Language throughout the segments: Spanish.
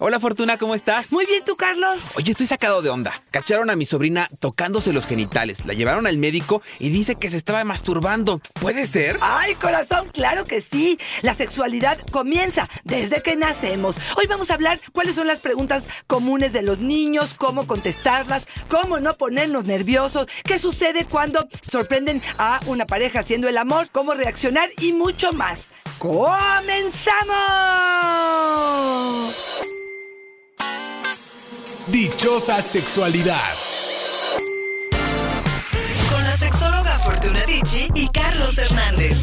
Hola Fortuna, ¿cómo estás? Muy bien, ¿tú, Carlos? Oye, estoy sacado de onda. Cacharon a mi sobrina tocándose los genitales. La llevaron al médico y dice que se estaba masturbando. ¿Puede ser? Ay, corazón, claro que sí. La sexualidad comienza desde que nacemos. Hoy vamos a hablar cuáles son las preguntas comunes de los niños, cómo contestarlas, cómo no ponernos nerviosos, qué sucede cuando sorprenden a una pareja haciendo el amor, cómo reaccionar y mucho más. ¡Comenzamos! Dichosa sexualidad. Con la sexóloga Fortuna Dicci y Carlos Hernández.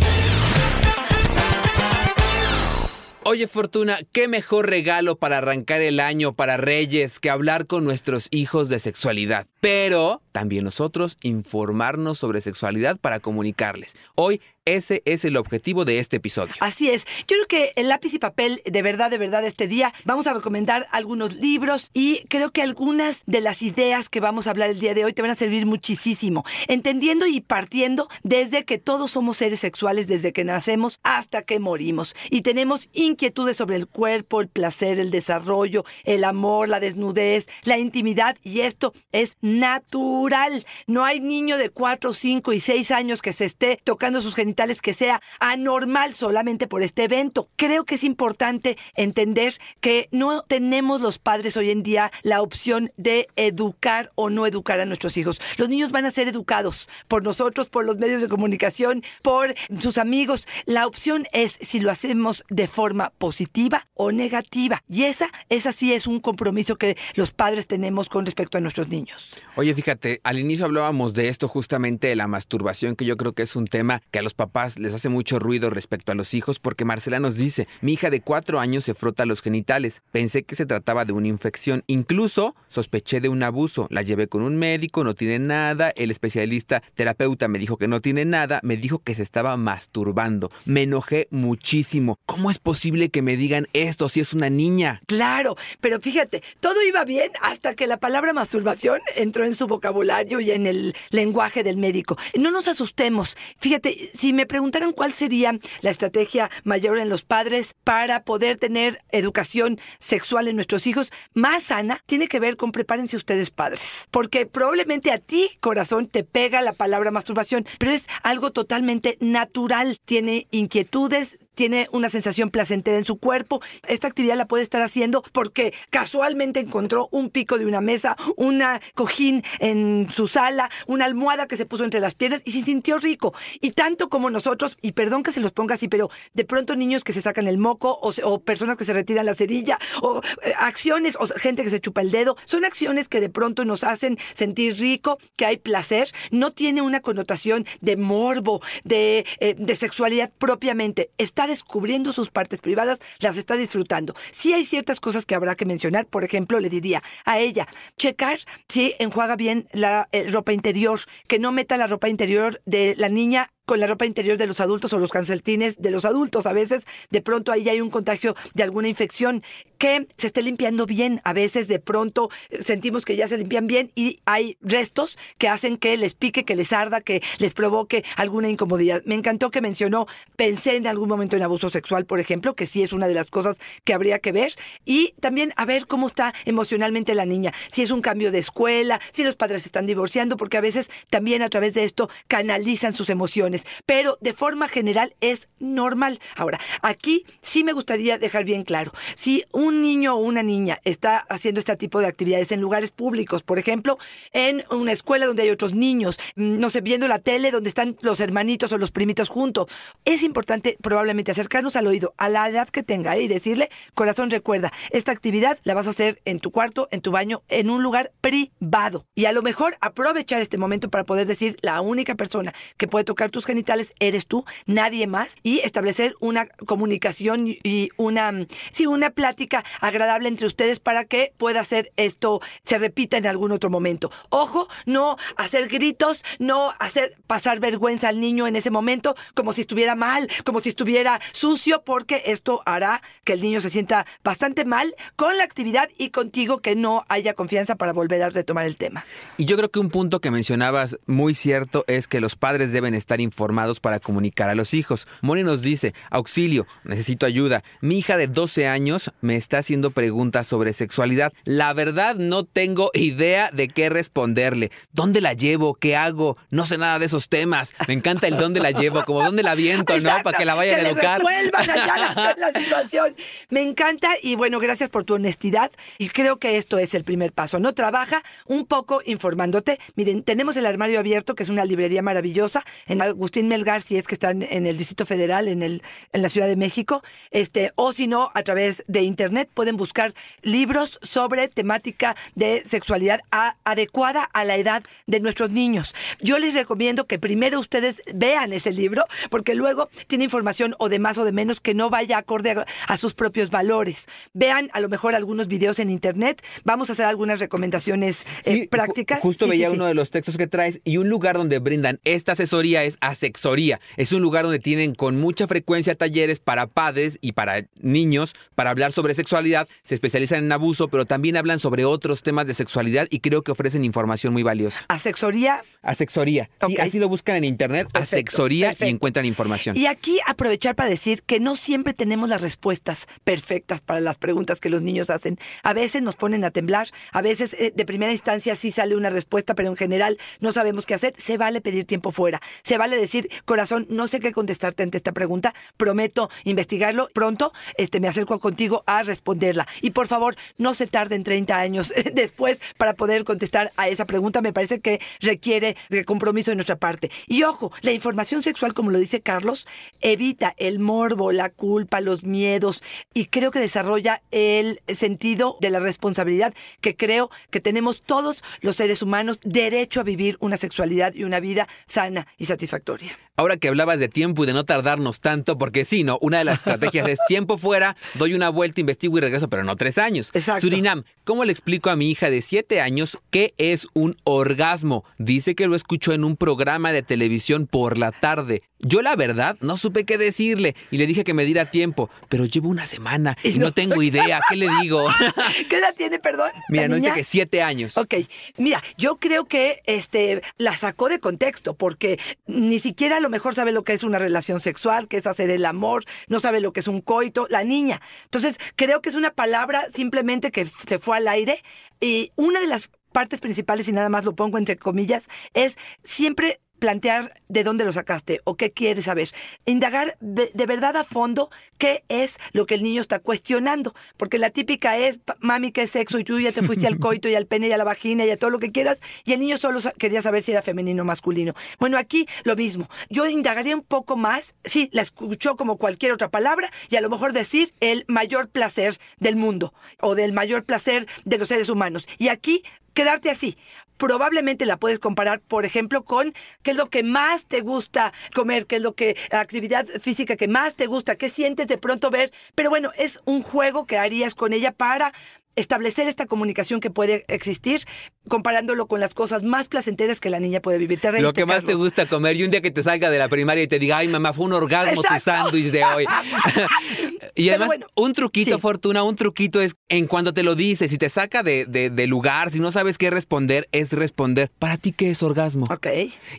Oye Fortuna, qué mejor regalo para arrancar el año para Reyes que hablar con nuestros hijos de sexualidad. Pero también nosotros informarnos sobre sexualidad para comunicarles. Hoy ese es el objetivo de este episodio. Así es. Yo creo que el lápiz y papel, de verdad, de verdad, este día vamos a recomendar algunos libros y creo que algunas de las ideas que vamos a hablar el día de hoy te van a servir muchísimo. Entendiendo y partiendo desde que todos somos seres sexuales desde que nacemos hasta que morimos. Y tenemos inquietudes sobre el cuerpo, el placer, el desarrollo, el amor, la desnudez, la intimidad. Y esto es natural. No hay niño de 4, 5 y 6 años que se esté tocando sus genitales que sea anormal solamente por este evento. Creo que es importante entender que no tenemos los padres hoy en día la opción de educar o no educar a nuestros hijos. Los niños van a ser educados por nosotros, por los medios de comunicación, por sus amigos. La opción es si lo hacemos de forma positiva o negativa. Y esa, esa sí es un compromiso que los padres tenemos con respecto a nuestros niños. Oye, fíjate, al inicio hablábamos de esto justamente de la masturbación, que yo creo que es un tema que a los papás les hace mucho ruido respecto a los hijos porque Marcela nos dice, mi hija de cuatro años se frota los genitales, pensé que se trataba de una infección, incluso sospeché de un abuso, la llevé con un médico, no tiene nada, el especialista terapeuta me dijo que no tiene nada, me dijo que se estaba masturbando, me enojé muchísimo, ¿cómo es posible que me digan esto si es una niña? Claro, pero fíjate, todo iba bien hasta que la palabra masturbación entró en su vocabulario y en el lenguaje del médico. No nos asustemos, fíjate, si me preguntaran cuál sería la estrategia mayor en los padres para poder tener educación sexual en nuestros hijos más sana, tiene que ver con prepárense ustedes padres. Porque probablemente a ti, corazón, te pega la palabra masturbación, pero es algo totalmente natural. Tiene inquietudes, tiene una sensación placentera en su cuerpo. Esta actividad la puede estar haciendo porque casualmente encontró un pico de una mesa, una cojín en su sala, una almohada que se puso entre las piernas y se sintió rico. Y tanto como nosotros, y perdón que se los ponga así, pero de pronto niños que se sacan el moco o, personas que se retiran la cerilla o eh, acciones o gente que se chupa el dedo, son acciones que de pronto nos hacen sentir rico, que hay placer, no tiene una connotación de morbo, de, eh, de sexualidad propiamente. Está descubriendo sus partes privadas, las está disfrutando. Si hay ciertas cosas que habrá que mencionar, por ejemplo, le diría a ella, checar si enjuaga bien la eh, ropa interior, que no meta la ropa interior de la niña con la ropa interior de los adultos o los canceltines de los adultos. A veces de pronto ahí hay un contagio de alguna infección que se esté limpiando bien. A veces de pronto eh, sentimos que ya se limpian bien y hay restos que hacen que les pique, que les arda, que les provoque alguna incomodidad. Me encantó que mencionó, pensé en algún momento en abuso sexual, por ejemplo, que sí es una de las cosas que habría que ver. Y también a ver cómo está emocionalmente la niña, si es un cambio de escuela, si los padres se están divorciando, porque a veces también a través de esto canalizan sus emociones. Pero de forma general es normal. Ahora, aquí sí me gustaría dejar bien claro, si un niño o una niña está haciendo este tipo de actividades en lugares públicos, por ejemplo, en una escuela donde hay otros niños, mm, no sé, viendo la tele donde están los hermanitos o los primitos juntos, es importante probablemente acercarnos al oído a la edad que tenga ¿eh? y decirle, corazón, recuerda, esta actividad la vas a hacer en tu cuarto, en tu baño, en un lugar privado. Y a lo mejor aprovechar este momento para poder decir, la única persona que puede tocar tus genitales eres tú, nadie más, y establecer una comunicación y una, sí, una plática agradable entre ustedes para que pueda hacer esto, se repita en algún otro momento. Ojo, no hacer gritos, no hacer pasar vergüenza al niño en ese momento, como si estuviera mal, como si estuviera sucio, porque esto hará que el niño se sienta bastante mal con la actividad y contigo que no haya confianza para volver a retomar el tema. Y yo creo que un punto que mencionabas muy cierto es que los padres deben estar informados para comunicar a los hijos. Moni nos dice, auxilio, necesito ayuda. Mi hija de 12 años me está haciendo preguntas sobre sexualidad. La verdad no tengo idea de qué responderle. ¿Dónde la llevo? ¿Qué hago? No sé nada de esos temas. Me encanta el dónde la llevo, como dónde la viento, ¿no? Para que la vayan que a educar. resuelvan allá la, la situación. Me encanta y bueno, gracias por tu honestidad y creo que esto es el primer paso. No trabaja un poco informándote. Miren, tenemos el armario abierto, que es una librería maravillosa en Agustín Melgar, si es que están en el Distrito Federal, en el en la Ciudad de México, este o si no a través de internet pueden buscar libros sobre temática de sexualidad a- adecuada a la edad de nuestros niños. Yo les recomiendo que primero ustedes vean ese libro, porque luego tiene información o de más o de menos que no vaya acorde a, a sus propios valores. Vean a lo mejor algunos videos en internet. Vamos a hacer algunas recomendaciones eh, Sí, ju- prácticas. Justo sí, veía sí. uno de los textos que traes y un lugar donde brindan esta asesoría es asexoría. Es un lugar donde tienen con mucha frecuencia talleres para padres y para niños para hablar sobre sexualidad. Se especializan en abuso, pero también hablan sobre otros temas de sexualidad y creo que ofrecen información muy valiosa. Asexoría Asexoría. Sí, Ok. así lo buscan en internet, Perfecto, asexoría y encuentran información. Y aquí aprovechar para decir que no siempre tenemos las respuestas perfectas para las preguntas que los niños hacen. A veces nos ponen a temblar, a veces eh, de primera instancia sí sale una respuesta, pero en general no sabemos qué hacer. Se vale pedir tiempo fuera. Se vale decir, corazón, no sé qué contestarte ante esta pregunta, prometo investigarlo pronto, este me acerco contigo a responderla. Y por favor, no se tarden 30 años después para poder contestar a esa pregunta. Me parece que requiere de compromiso de nuestra parte. Y ojo, la información sexual, como lo dice Carlos, evita el morbo, la culpa, los miedos y creo que desarrolla el sentido de la responsabilidad que creo que tenemos todos los seres humanos derecho a vivir una sexualidad y una vida sana y satisfactoria historia. Ahora que hablabas de tiempo y de no tardarnos tanto, porque sí, no, una de las estrategias es tiempo fuera, doy una vuelta, investigo y regreso, pero no tres años. Exacto. Surinam, ¿cómo le explico a mi hija de siete años qué es un orgasmo? Dice que lo escuchó en un programa de televisión por la tarde. Yo la verdad no supe qué decirle y le dije que me diera tiempo, pero llevo una semana y no tengo idea, ¿qué le digo? ¿Qué edad tiene, perdón? Mira, no dice que siete años. Ok, mira, yo creo que este la sacó de contexto porque ni siquiera lo mejor sabe lo que es una relación sexual, que es hacer el amor, no sabe lo que es un coito, la niña. Entonces, creo que es una palabra simplemente que se fue al aire y una de las partes principales, y nada más lo pongo entre comillas, es siempre plantear de dónde lo sacaste o qué quieres saber. Indagar de, verdad a fondo qué es lo que el niño está cuestionando. Porque la típica es, "Pa- mami, ¿qué es sexo? Y tú ya te fuiste al coito y al pene y a la vagina y a todo lo que quieras. Y el niño solo quería saber si era femenino o masculino. Bueno, aquí lo mismo. Yo indagaría un poco más. Sí, la escuchó como cualquier otra palabra y a lo mejor decir el mayor placer del mundo o del mayor placer de los seres humanos. Y aquí quedarte así. Probablemente la puedes comparar, por ejemplo, con qué es lo que más te gusta comer, qué es lo que, la actividad física que más te gusta, qué sientes de pronto ver. Pero bueno, es un juego que harías con ella para establecer esta comunicación que puede existir, comparándolo con las cosas más placenteras que la niña puede vivir. Te Lo que más te gusta comer y un día que te salga de la primaria y te diga, ay mamá, fue un orgasmo tu Exacto. sándwich de hoy. y además, bueno, un truquito, sí. Fortuna, un truquito es en cuando te lo dice, si te saca de, de- de lugar, si no sabes qué responder, es responder, ¿para ti qué es orgasmo? Ok.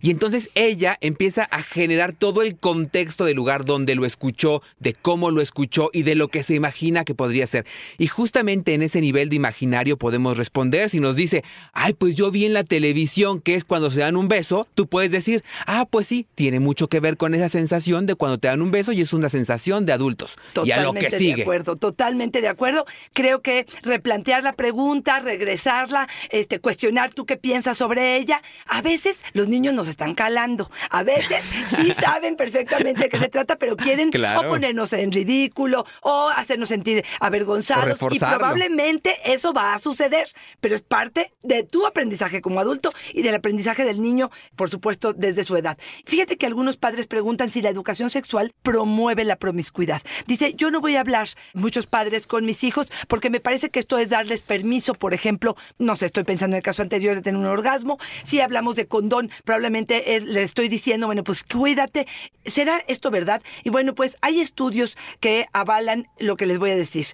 Y entonces ella empieza a generar todo el contexto del lugar donde lo escuchó, de cómo lo escuchó y de lo que se imagina que podría ser. Y justamente en ese nivel de imaginario podemos responder. Si nos dice, ay, pues yo vi en la televisión que es cuando se dan un beso, tú puedes decir, ah, pues sí, tiene mucho que ver con esa sensación de cuando te dan un beso y es una sensación de adultos. Y a lo Totalmente que sigue. de acuerdo, totalmente de acuerdo. Creo que replantear la pregunta, regresarla, este, cuestionar tú qué piensas sobre ella. A veces los niños nos están calando. A veces sí saben perfectamente de qué se trata, pero quieren Claro. o ponernos en ridículo o hacernos sentir avergonzados. Y probablemente eso va a suceder, pero es parte de tu aprendizaje como adulto y del aprendizaje del niño, por supuesto, desde su edad. Fíjate que algunos padres preguntan si la educación sexual promueve la promiscuidad. Dice, yo no voy a hablar muchos padres con mis hijos porque me parece que esto es darles permiso, por ejemplo, no sé, estoy pensando en el caso anterior de tener un orgasmo, si hablamos de condón, probablemente le estoy diciendo, bueno, pues cuídate. ¿Será esto verdad? Y bueno, pues hay estudios que avalan lo que les voy a decir.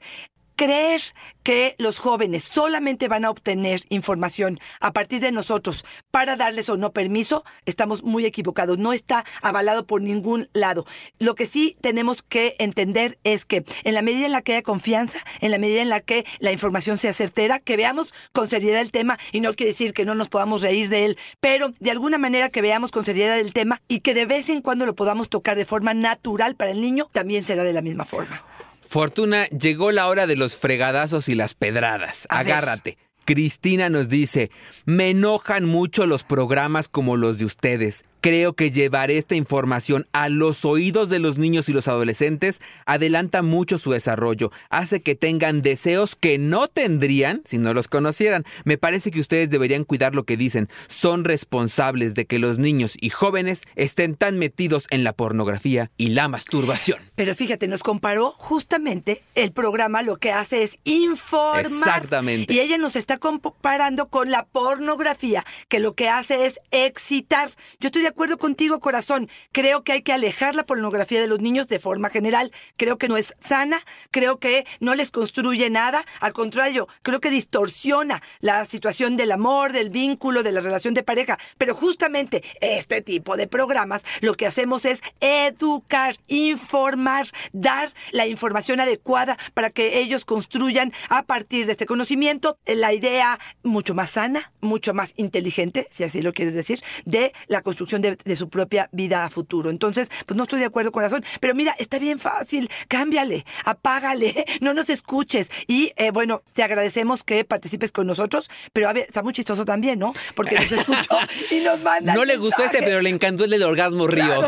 Creer que los jóvenes solamente van a obtener información a partir de nosotros para darles o no permiso, estamos muy equivocados. No está avalado por ningún lado. Lo que sí tenemos que entender es que en la medida en la que haya confianza, en la medida en la que la información sea certera, que veamos con seriedad el tema, y no quiere decir que no nos podamos reír de él, pero de alguna manera que veamos con seriedad el tema y que de vez en cuando lo podamos tocar de forma natural para el niño, también será de la misma forma. Fortuna, llegó la hora de los fregadazos y las pedradas. A ver. Agárrate. Cristina nos dice, me enojan mucho los programas como los de ustedes. Creo que llevar esta información a los oídos de los niños y los adolescentes adelanta mucho su desarrollo, hace que tengan deseos que no tendrían si no los conocieran. Me parece que ustedes deberían cuidar lo que dicen. Son responsables de que los niños y jóvenes estén tan metidos en la pornografía y la masturbación. Pero fíjate, nos comparó justamente el programa lo que hace es informar. Exactamente. Y ella nos está comparando con la pornografía, que lo que hace es excitar. Yo estoy de acuerdo contigo, corazón. Creo que hay que alejar la pornografía de los niños de forma general. Creo que no es sana, creo que no les construye nada. Al contrario, creo que distorsiona la situación del amor, del vínculo, de la relación de pareja. Pero justamente este tipo de programas lo que hacemos es educar, informar, dar la información adecuada para que ellos construyan a partir de este conocimiento la idea mucho más sana, mucho más inteligente, si así lo quieres decir, de la construcción de, de su propia vida a futuro. Entonces, pues no estoy de acuerdo, corazón, pero mira, está bien fácil, cámbiale, apágale, no nos escuches. Y eh, bueno, te agradecemos que participes con nosotros, pero a ver, está muy chistoso también, ¿no? Porque nos escuchó y nos manda. No le gustó este, pero le encantó el del orgasmo río.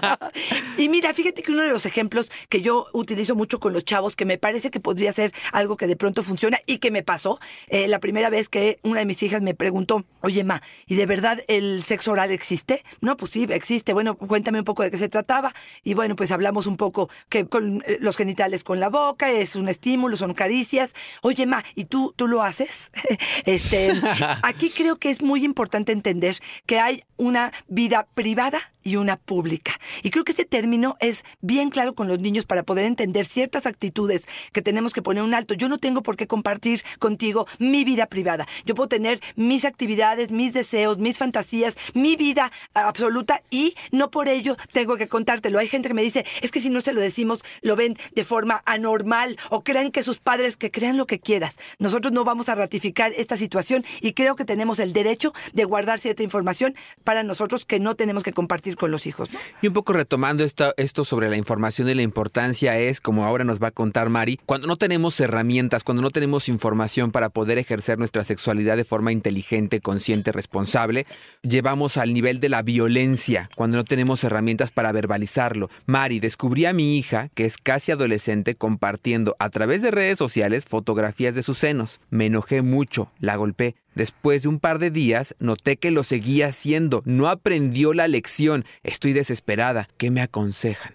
y mira, fíjate que uno de los ejemplos que yo utilizo mucho con los chavos, que me parece que podría ser algo que de pronto funciona y que me pasó, eh, la primera vez que una de mis hijas me preguntó, oye, ma, ¿y de verdad el sexo oral existe? No, pues sí, existe. Bueno, cuéntame un poco de qué se trataba. Y bueno, pues hablamos un poco que con eh, los genitales con la boca, es un estímulo, son caricias. Oye, ma, ¿y tú, tú lo haces? este, aquí creo que es muy importante entender que hay una vida privada y una pública. Y creo que este término es bien claro con los niños para poder entender ciertas actitudes que tenemos que poner un alto. Yo no tengo por qué compartir contigo mi vida privada. Yo puedo tener mis actividades, mis deseos, mis fantasías, mi vida absoluta y no por ello tengo que contártelo. Hay gente que me dice, es que si no se lo decimos, lo ven de forma anormal o creen que sus padres, que crean lo que quieras. Nosotros no vamos a ratificar esta situación y creo que tenemos el derecho de guardar cierta información para nosotros que no tenemos que compartir con los hijos. Y un poco retomando esto, esto sobre la información y la importancia es, como ahora nos va a contar Mari, cuando no tenemos herramientas, cuando no tenemos información para poder ejercer nuestra sexualidad de forma inteligente, consciente, responsable, llevamos al nivel de la violencia, cuando no tenemos herramientas para verbalizarlo. Mari, descubrí a mi hija, que es casi adolescente, compartiendo a través de redes sociales fotografías de sus senos. Me enojé mucho, la golpeé. Después de un par de días, noté que lo seguía haciendo. No aprendió la lección. Estoy desesperada. ¿Qué me aconsejan?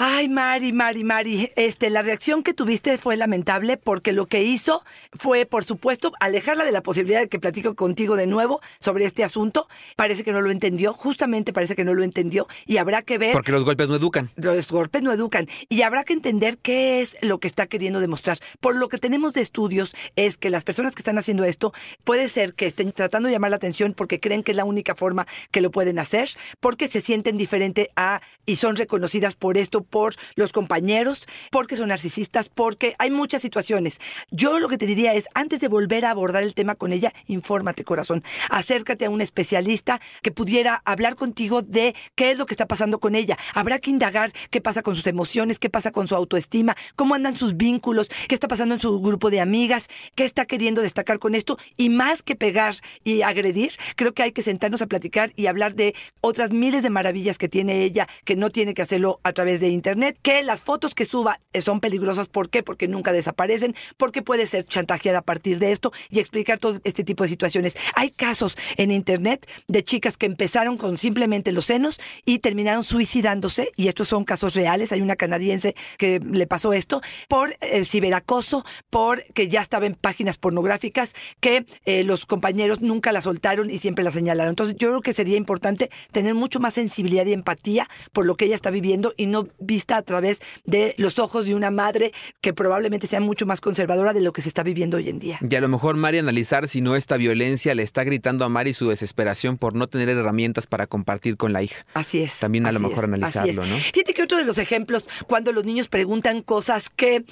Ay, Mari, Mari, Mari, este, la reacción que tuviste fue lamentable porque lo que hizo fue, por supuesto, alejarla de la posibilidad de que platico contigo de nuevo sobre este asunto. Parece que no lo entendió, justamente parece que no lo entendió y habrá que ver. Porque los golpes no educan. Los golpes no educan y habrá que entender qué es lo que está queriendo demostrar. Por lo que tenemos de estudios es que las personas que están haciendo esto puede ser que estén tratando de llamar la atención porque creen que es la única forma que lo pueden hacer, porque se sienten diferente a y son reconocidas por esto por los compañeros, porque son narcisistas, porque hay muchas situaciones. Yo lo que te diría es, antes de volver a abordar el tema con ella, infórmate, corazón. Acércate a un especialista que pudiera hablar contigo de qué es lo que está pasando con ella. Habrá que indagar qué pasa con sus emociones, qué pasa con su autoestima, cómo andan sus vínculos, qué está pasando en su grupo de amigas, qué está queriendo destacar con esto. Y más que pegar y agredir, creo que hay que sentarnos a platicar y hablar de otras miles de maravillas que tiene ella, que no tiene que hacerlo a través de Internet, que las fotos que suba son peligrosas. ¿Por qué? Porque nunca desaparecen, porque puede ser chantajeada a partir de esto y explicar todo este tipo de situaciones. Hay casos en Internet de chicas que empezaron con simplemente los senos y terminaron suicidándose, y estos son casos reales. Hay una canadiense que le pasó esto por eh, ciberacoso, por que ya estaba en páginas pornográficas, que eh, los compañeros nunca la soltaron y siempre la señalaron. Entonces yo creo que sería importante tener mucho más sensibilidad y empatía por lo que ella está viviendo y no vista a través de los ojos de una madre que probablemente sea mucho más conservadora de lo que se está viviendo hoy en día. Y a lo mejor Mari analizar si no esta violencia le está gritando a Mari su desesperación por no tener herramientas para compartir con la hija. Así es. También a lo mejor es, analizarlo, ¿no? Fíjate que otro de los ejemplos, cuando los niños preguntan cosas que,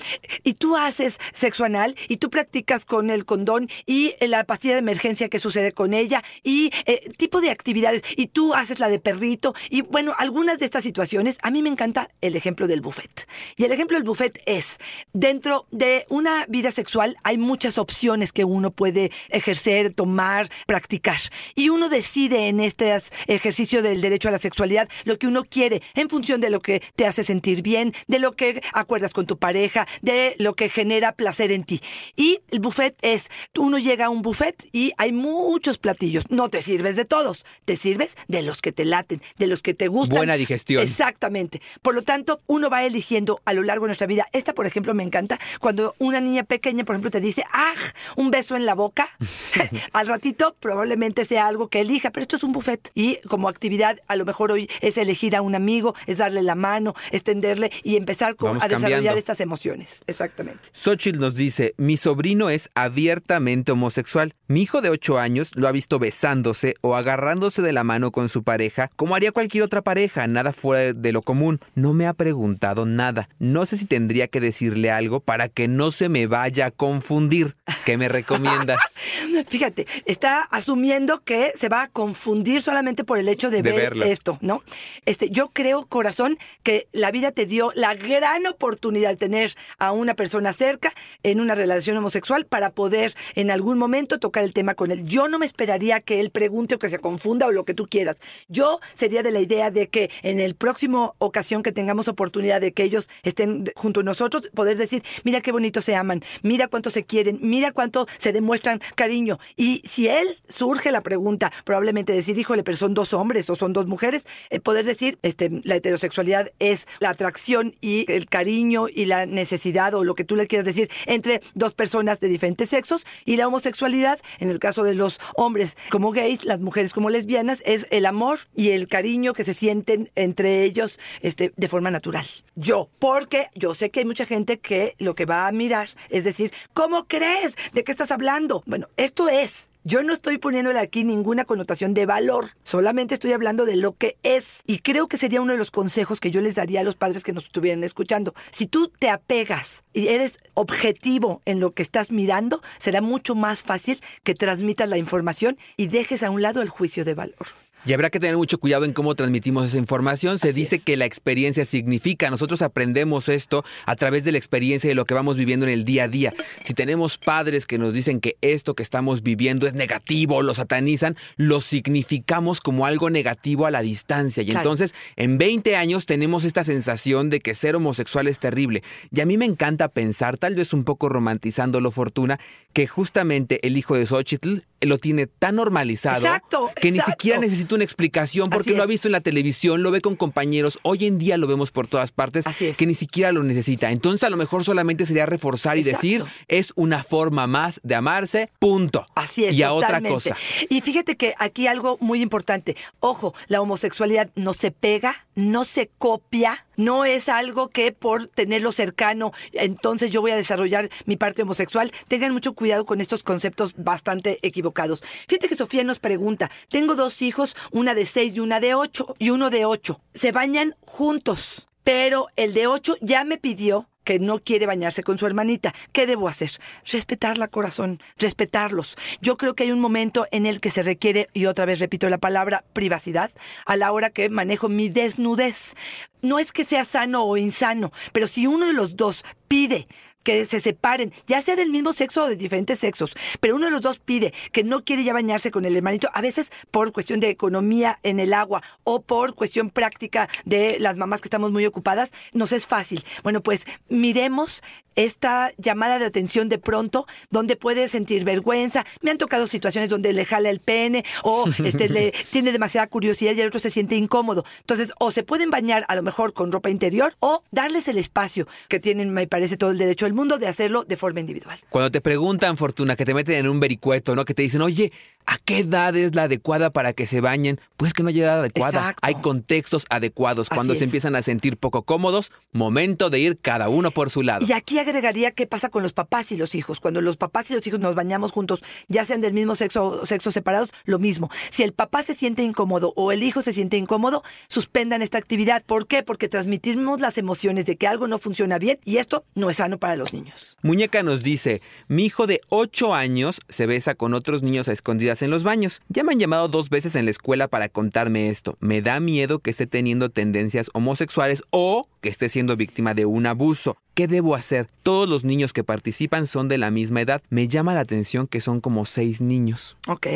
y tú haces sexo anal, y tú practicas con el condón, y la pastilla de emergencia que sucede con ella, y eh, tipo de actividades, y tú haces la de perrito, y bueno, algunas de estas situaciones, a mí me encanta el ejemplo del buffet. Y el ejemplo del buffet es, dentro de una vida sexual hay muchas opciones que uno puede ejercer, tomar, practicar. Y uno decide en este ejercicio del derecho a la sexualidad lo que uno quiere en función de lo que te hace sentir bien, de lo que acuerdas con tu pareja, de lo que genera placer en ti. Y el buffet es, uno llega a un buffet y hay muchos platillos. No te sirves de todos, te sirves de los que te laten, de los que te gustan. Buena digestión. Exactamente. Por lo tanto, uno va eligiendo a lo largo de nuestra vida. Esta, por ejemplo, me encanta cuando una niña pequeña, por ejemplo, te dice, ¡ah! Un beso en la boca. Al ratito probablemente sea algo que elija, pero esto es un buffet. Y como actividad, a lo mejor hoy es elegir a un amigo, es darle la mano, extenderle y empezar con- a desarrollar estas emociones. Exactamente. Xochitl nos dice, mi sobrino es abiertamente homosexual. Mi hijo de 8 años lo ha visto besándose o agarrándose de la mano con su pareja, como haría cualquier otra pareja, nada fuera de lo común. No me ha preguntado nada. No sé si tendría que decirle algo para que no se me vaya a confundir. ¿Qué me recomiendas? Fíjate, está asumiendo que se va a confundir solamente por el hecho de, De ver verlo. esto, ¿no? Este, yo creo, corazón, que la vida te dio la gran oportunidad de tener a una persona cerca en una relación homosexual para poder en algún momento tocar el tema con él. Yo no me esperaría que él pregunte o que se confunda o lo que tú quieras. Yo sería de la idea de que en el próximo ocasión que tengamos oportunidad de que ellos estén junto a nosotros, poder decir, mira qué bonito se aman, mira cuánto se quieren, mira cuánto se demuestran cariño. Y si él surge la pregunta, probablemente decir, híjole, pero son dos hombres o son dos mujeres, eh, poder decir, este, la heterosexualidad es la atracción y el cariño y la necesidad o lo que tú le quieras decir entre dos personas de diferentes sexos y la homosexualidad, en el caso de los hombres como gays, las mujeres como lesbianas, es el amor y el cariño que se sienten entre ellos este, de forma natural. Yo, porque yo sé que hay mucha gente que lo que va a mirar es decir, ¿cómo crees? ¿De qué estás hablando? Bueno, esto es. Yo no estoy poniéndole aquí ninguna connotación de valor, solamente estoy hablando de lo que es. Y creo que sería uno de los consejos que yo les daría a los padres que nos estuvieran escuchando. Si tú te apegas y eres objetivo en lo que estás mirando, será mucho más fácil que transmitas la información y dejes a un lado el juicio de valor. Y habrá que tener mucho cuidado en cómo transmitimos esa información. Se Así dice es. que la experiencia significa. Nosotros aprendemos esto a través de la experiencia y de lo que vamos viviendo en el día a día. Si tenemos padres que nos dicen que esto que estamos viviendo es negativo, lo satanizan, lo significamos como algo negativo a la distancia. Y Claro. entonces, en 20 años tenemos esta sensación de que ser homosexual es terrible. Y a mí me encanta pensar, tal vez un poco romantizando lo fortuna, que justamente el hijo de Xochitl lo tiene tan normalizado Exacto, que ni siquiera necesita una explicación porque lo ha visto en la televisión, lo ve con compañeros, hoy en día lo vemos por todas partes, Así es. que ni siquiera lo necesita. Entonces a lo mejor solamente sería reforzar y decir, es una forma más de amarse, punto. Así es. Y a otra cosa. Y fíjate que aquí algo muy importante. Ojo, la homosexualidad no se pega, no se copia, no es algo que por tenerlo cercano, entonces yo voy a desarrollar mi parte homosexual. Tengan mucho cuidado con estos conceptos bastante equivocados. Fíjate que Sofía nos pregunta, tengo dos hijos, una de seis y una de ocho, y uno de ocho. ¿Se bañan juntos? pero el de 8 ya me pidió que no quiere bañarse con su hermanita. ¿Qué debo hacer? Respetarla, corazón, respetarlos. Yo creo que hay un momento en el que se requiere, y otra vez repito la palabra, privacidad, a la hora que manejo mi desnudez. No es que sea sano o insano, pero si uno de los dos pide que se separen, ya sea del mismo sexo o de diferentes sexos, pero uno de los dos pide que no quiere ya bañarse con el hermanito, a veces por cuestión de economía en el agua o por cuestión práctica de las mamás que estamos muy ocupadas, nos es fácil. Bueno, pues miremos esta llamada de atención de pronto, donde puede sentir vergüenza. Me han tocado situaciones donde le jala el pene o este, le tiene demasiada curiosidad y el otro se siente incómodo. Entonces, o se pueden bañar a lo mejor con ropa interior o darles el espacio que tienen, me parece, todo el derecho del mundo de hacerlo de forma individual. Cuando te preguntan, Fortuna, que te meten en un vericueto, ¿no? Que te dicen, oye, ¿a qué edad es la adecuada para que se bañen? Pues que no hay edad adecuada. Exacto. Hay contextos adecuados. Cuando se empiezan a sentir poco cómodos, momento de ir cada uno por su lado. Y aquí agregaría qué pasa con los papás y los hijos. Cuando los papás y los hijos nos bañamos juntos, ya sean del mismo sexo o sexos separados, lo mismo. Si el papá se siente incómodo o el hijo se siente incómodo, suspendan esta actividad. ¿Por qué? Porque transmitimos las emociones de que algo no funciona bien y esto no es sano para los niños. Muñeca nos dice, mi hijo de 8 años se besa con otros niños a escondidas en los baños. Ya me han llamado dos veces en la escuela para contarme esto. Me da miedo que esté teniendo tendencias homosexuales o que esté siendo víctima de un abuso. ¿Qué debo hacer? Todos los niños que participan son de la misma edad. Me llama la atención que son como seis niños. Ok.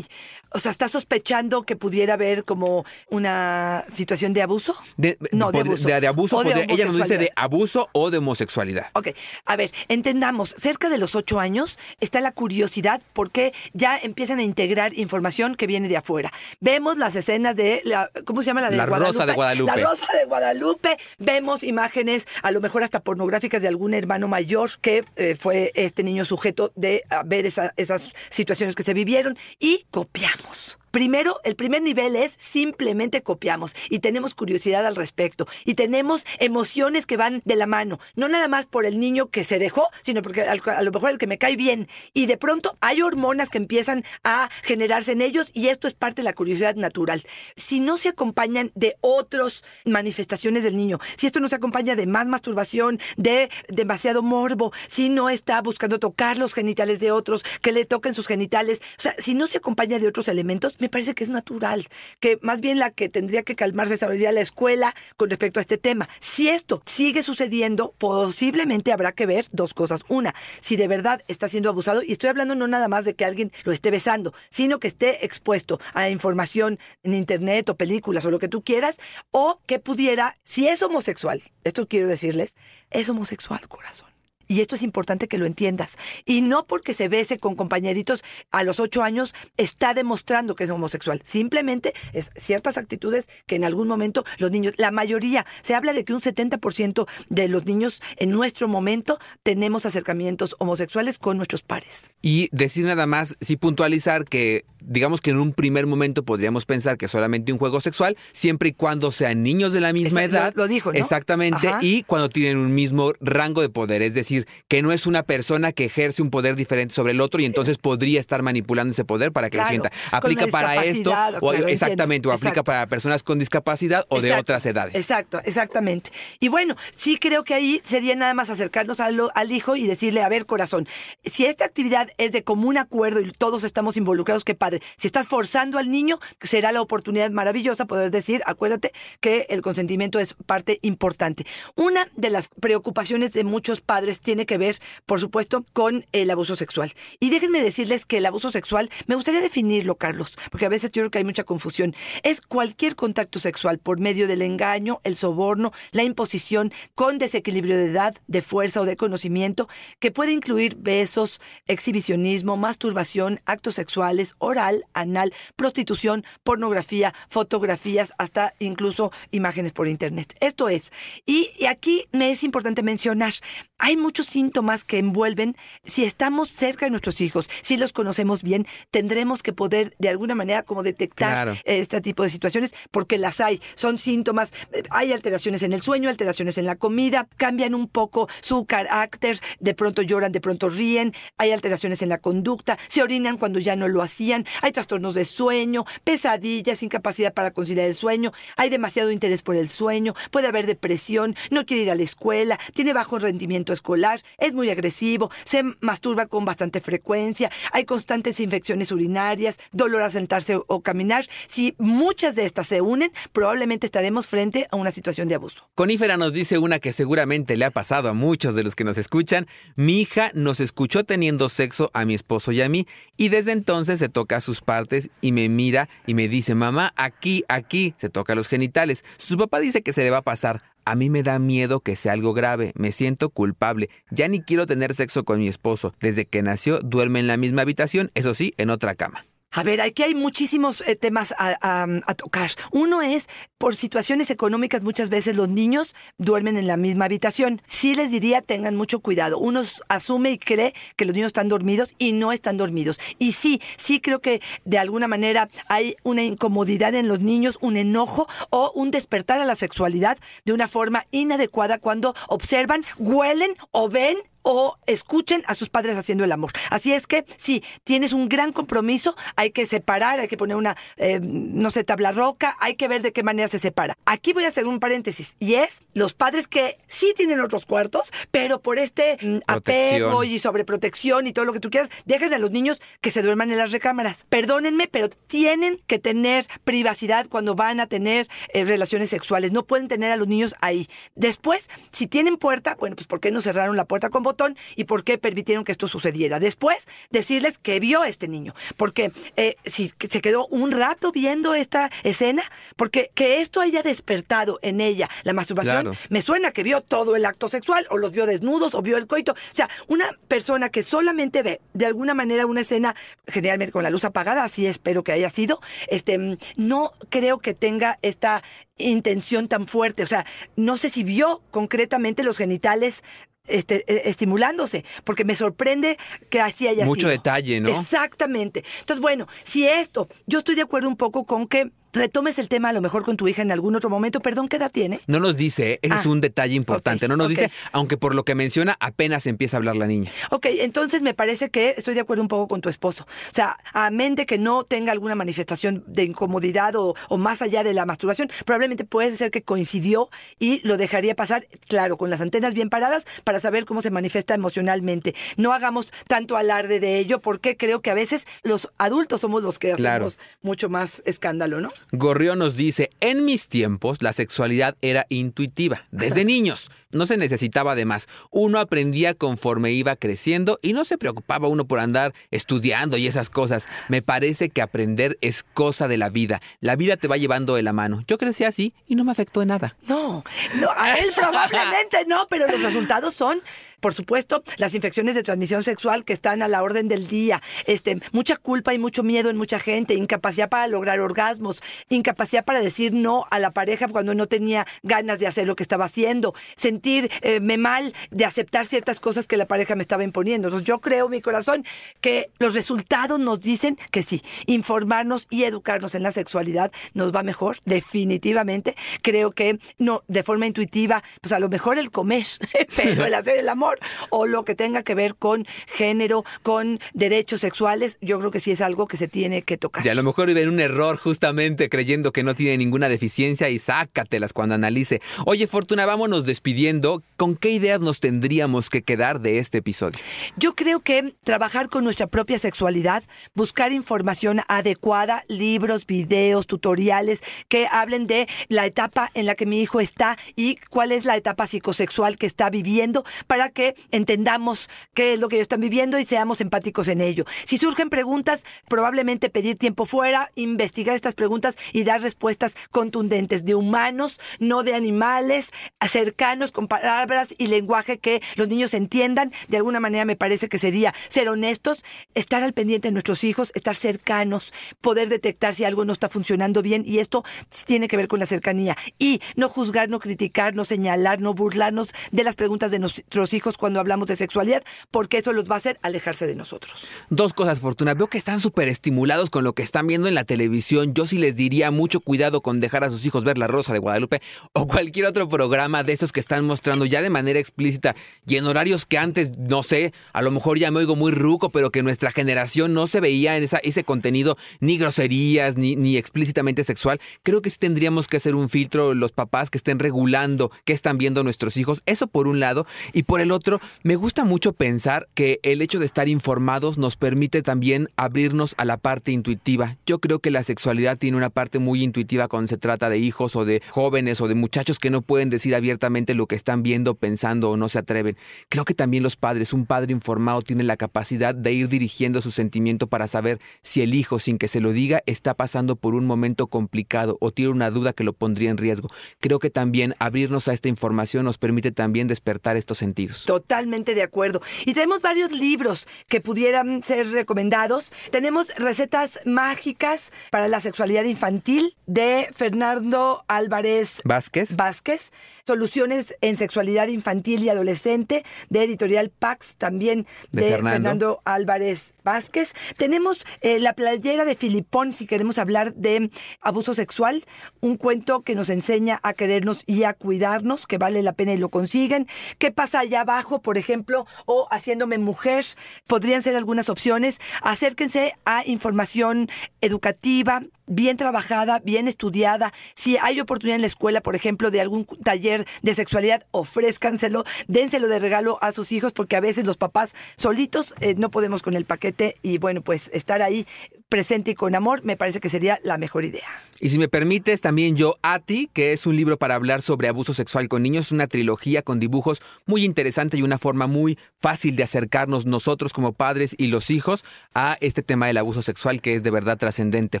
O sea, ¿estás sospechando que pudiera haber como una situación de abuso? De, no, de abuso. de- de abuso, O de podría- ella nos dice de abuso o de homosexualidad. Ok, a ver, entendamos, cerca de los ocho años está la curiosidad porque ya empiezan a integrar información que viene de afuera. Vemos las escenas de, la, ¿cómo se llama la de La Rosa de Guadalupe. La Rosa de Guadalupe. Vemos imágenes, a lo mejor hasta pornográficas de algún hermano mayor que eh, fue este niño sujeto de ver esa- esas situaciones que se vivieron y copiamos. Primero, el primer nivel es simplemente copiamos y tenemos curiosidad al respecto y tenemos emociones que van de la mano, no nada más por el niño que se dejó, sino porque a lo mejor el que me cae bien y de pronto hay hormonas que empiezan a generarse en ellos y esto es parte de la curiosidad natural. Si no se acompañan de otras manifestaciones del niño, si esto no se acompaña de más masturbación, de demasiado morbo, si no está buscando tocar los genitales de otros, que le toquen sus genitales, o sea, si no se acompaña de otros elementos, me parece que es natural, que más bien la que tendría que calmarse sería la escuela con respecto a este tema. Si esto sigue sucediendo, posiblemente habrá que ver dos cosas. Una, si de verdad está siendo abusado, y estoy hablando no nada más de que alguien lo esté besando, sino que esté expuesto a información en internet o películas o lo que tú quieras, o que pudiera, si es homosexual, esto quiero decirles, es homosexual, corazón. Y esto es importante que lo entiendas. Y no porque se bese con compañeritos a los ocho años está demostrando que es homosexual. Simplemente es ciertas actitudes que en algún momento los niños, la mayoría, se habla de que un 70% de los niños en nuestro momento tenemos acercamientos homosexuales con nuestros pares. Y decir nada más, sí puntualizar que digamos que en un primer momento podríamos pensar que es solamente un juego sexual, siempre y cuando sean niños de la misma edad. lo dijo, ¿no? Exactamente, Ajá. y cuando tienen un mismo rango de poder, es decir, que no es una persona que ejerce un poder diferente sobre el otro y entonces podría estar manipulando ese poder para que Claro, lo sienta. Aplica para esto, o, claro, exactamente, o aplica para personas con discapacidad o de otras edades. Exacto, exactamente. Y bueno, sí creo que ahí sería nada más acercarnos a lo- al hijo y decirle, a ver, corazón, si esta actividad es de común acuerdo y todos estamos involucrados, qué Si estás forzando al niño, será la oportunidad maravillosa poder decir, acuérdate que el consentimiento es parte importante. Una de las preocupaciones de muchos padres tiene que ver, por supuesto, con el abuso sexual. Y déjenme decirles que el abuso sexual, me gustaría definirlo, Carlos, porque a veces yo creo que hay mucha confusión. Es cualquier contacto sexual por medio del engaño, el soborno, la imposición, con desequilibrio de edad, de fuerza o de conocimiento, que puede incluir besos, exhibicionismo, masturbación, actos sexuales, oral, anal, prostitución, pornografía, fotografías, hasta incluso imágenes por internet. Esto es. Y, y aquí me es importante mencionar, hay muchos síntomas que envuelven. Si estamos cerca de nuestros hijos, si los conocemos bien, tendremos que poder de alguna manera como detectar Claro. este tipo de situaciones porque las hay. Son síntomas, eh, hay alteraciones en el sueño, alteraciones en la comida, cambian un poco su carácter, de pronto lloran, de pronto ríen, hay alteraciones en la conducta, se orinan cuando ya no lo hacían, hay trastornos de sueño, pesadillas, incapacidad para conciliar el sueño, hay demasiado interés por el sueño, puede haber depresión, no quiere ir a la escuela, tiene bajo rendimiento escolar, es muy agresivo, se masturba con bastante frecuencia, hay constantes infecciones urinarias, dolor al sentarse o- caminar. Si muchas de estas se unen, probablemente estaremos frente a una situación de abuso. Conífera nos dice una que seguramente le ha pasado a muchos de los que nos escuchan. Mi hija nos escuchó teniendo sexo a mi esposo y a mí y desde entonces se toca sus partes y me mira y me dice, mamá, aquí, aquí, se toca los genitales. Su papá dice que se le va a pasar. A mí me da miedo que sea algo grave, me siento culpable, ya ni quiero tener sexo con mi esposo. Desde que nació duerme en la misma habitación, eso sí, en otra cama. A ver, aquí hay muchísimos eh, temas a, a- tocar. Uno es, por situaciones económicas, muchas veces los niños duermen en la misma habitación. Sí les diría, tengan mucho cuidado. Uno asume y cree que los niños están dormidos y no están dormidos. Y sí, sí creo que de alguna manera hay una incomodidad en los niños, un enojo o un despertar a la sexualidad de una forma inadecuada cuando observan, huelen o ven o escuchen a sus padres haciendo el amor. Así es que si tienes un gran compromiso, hay que separar, hay que poner una, eh, no sé, tabla roca, hay que ver de qué manera se separa. Aquí voy a hacer un paréntesis y es los padres que sí tienen otros cuartos, pero por este mm, apego y sobreprotección y todo lo que tú quieras, dejen a los niños que se duerman en las recámaras. Perdónenme, pero tienen que tener privacidad cuando van a tener eh, relaciones sexuales. No pueden tener a los niños ahí. Después, si tienen puerta, bueno, pues ¿por qué no cerraron la puerta con botón y por qué permitieron que esto sucediera? Después, decirles que vio a este niño. Porque eh, si se quedó un rato viendo esta escena, porque que esto haya despertado en ella la masturbación, Claro. me suena que vio todo el acto sexual, o los vio desnudos, o vio el coito. O sea, una persona que solamente ve de alguna manera una escena, generalmente con la luz apagada, así espero que haya sido, este, no creo que tenga esta intención tan fuerte. O sea, no sé si vio concretamente los genitales. Este, eh, estimulándose, porque me sorprende que así haya Mucho sido. detalle, ¿no? Exactamente. Entonces, bueno, si esto, yo estoy de acuerdo un poco con que retomes el tema a lo mejor con tu hija en algún otro momento. Perdón, ¿qué edad tiene? No nos dice, ese es Ah, un detalle importante, no nos dice, aunque por lo que menciona apenas empieza a hablar la niña. Ok, entonces me parece que estoy de acuerdo un poco con tu esposo. O sea, a mente que no tenga alguna manifestación de incomodidad o, o más allá de la masturbación, probablemente puede ser que coincidió y lo dejaría pasar, claro, con las antenas bien paradas para saber cómo se manifiesta emocionalmente. No hagamos tanto alarde de ello porque creo que a veces los adultos somos los que Claro. hacemos mucho más escándalo, ¿no? Gorrión nos dice, en mis tiempos la sexualidad era intuitiva, desde niños, no se necesitaba de más, uno aprendía conforme iba creciendo y no se preocupaba uno por andar estudiando y esas cosas. Me parece que aprender es cosa de la vida, la vida te va llevando de la mano. Yo crecí así y no me afectó en nada. No, no, a él probablemente no, pero los resultados son, por supuesto, las infecciones de transmisión sexual que están a la orden del día, este, mucha culpa y mucho miedo en mucha gente, incapacidad para lograr orgasmos, incapacidad para decir no a la pareja cuando no tenía ganas de hacer lo que estaba haciendo, sentirme mal de aceptar ciertas cosas que la pareja me estaba imponiendo. Entonces, yo creo, mi corazón, que los resultados nos dicen que sí, informarnos y educarnos en la sexualidad nos va mejor, definitivamente. Creo que no, de forma intuitiva, pues a lo mejor el comer, pero el hacer el amor o lo que tenga que ver con género, con derechos sexuales, yo creo que sí es algo que se tiene que tocar. Y a lo mejor vive en un error justamente creyendo que no tiene ninguna deficiencia y sácatelas cuando analice. Oye, Fortuna, vámonos despidiendo. ¿Con qué ideas nos tendríamos que quedar de este episodio? Yo creo que trabajar con nuestra propia sexualidad, buscar información adecuada, libros, videos, tutoriales que hablen de la etapa en la que mi hijo está y cuál es la etapa psicosexual que está viviendo para que entendamos qué es lo que ellos están viviendo y seamos empáticos en ello. Si surgen preguntas, probablemente pedir tiempo fuera, investigar estas preguntas y dar respuestas contundentes de humanos, no de animales, cercanos, con palabras y lenguaje que los niños entiendan. De alguna manera me parece que sería ser honestos, estar al pendiente de nuestros hijos, estar cercanos, poder detectar si algo no está funcionando bien y esto tiene que ver con la cercanía y no juzgar, no criticar, no señalar, no burlarnos de las preguntas de nuestros hijos cuando hablamos de sexualidad, porque eso los va a hacer alejarse de nosotros. Dos cosas, Fortuna. Veo que están súper estimulados con lo que están viendo en la televisión. Yo sí les diría mucho cuidado con dejar a sus hijos ver La Rosa de Guadalupe o cualquier otro programa de estos que están mostrando ya de manera explícita y en horarios que antes, no sé, a lo mejor ya me oigo muy ruco, pero que nuestra generación no se veía en esa, ese contenido ni groserías ni, ni explícitamente sexual. Creo que sí tendríamos que hacer un filtro los papás que estén regulando qué están viendo nuestros hijos. Eso por un lado. Y por el otro, me gusta mucho pensar que el hecho de estar informados nos permite también abrirnos a la parte intuitiva. Yo creo que la sexualidad tiene una parte muy intuitiva cuando se trata de hijos o de jóvenes o de muchachos que no pueden decir abiertamente lo que están viendo, pensando o no se atreven. Creo que también los padres, un padre informado tiene la capacidad de ir dirigiendo su sentimiento para saber si el hijo, sin que se lo diga, está pasando por un momento complicado o tiene una duda que lo pondría en riesgo. Creo que también abrirnos a esta información nos permite también despertar estos sentidos. Totalmente de acuerdo. Y tenemos varios libros que pudieran ser recomendados. Tenemos recetas mágicas para la sexualidad infantil de Fernando Álvarez Vázquez. Vázquez. Soluciones en sexualidad infantil y adolescente de editorial Pax, también De de, Fernando. Fernando. Álvarez Vázquez. Tenemos eh, La playera de Filipón, si queremos hablar de abuso sexual, un cuento que nos enseña a querernos y a cuidarnos, que vale la pena y lo consiguen. ¿Qué pasa allá abajo, por ejemplo, o haciéndome mujer? Podrían ser algunas opciones. Acérquense a información educativa, bien trabajada, bien estudiada. Si hay oportunidad en la escuela, por ejemplo, de algún taller de sexualidad, ofrézcanselo, dénselo de regalo a sus hijos, porque a veces los papás solitos eh, no podemos con el paquete y bueno, pues estar ahí presente y con amor me parece que sería la mejor idea. Y si me permites, también yo a ti, que es un libro para hablar sobre abuso sexual con niños, una trilogía con dibujos muy interesante y una forma muy fácil de acercarnos nosotros como padres y los hijos a este tema del abuso sexual que es de verdad trascendente.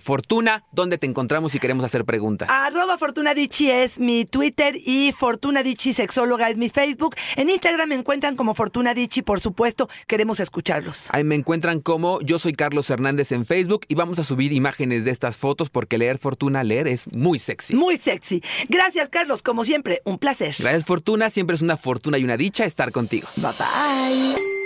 Fortuna, ¿dónde te encontramos si queremos hacer preguntas? Arroba Fortuna es mi Twitter y Fortuna Dicci Sexóloga es mi Facebook. En Instagram me encuentran como Fortuna Dicci, por supuesto, queremos escucharlos. Ahí me encuentran como yo soy Carlos Hernández en Facebook y vamos a subir imágenes de estas fotos porque leer Fortuna, leer es muy sexy. Muy sexy. Gracias, Carlos, como siempre, un placer. Gracias Fortuna, siempre es una fortuna y una dicha estar contigo. Bye bye.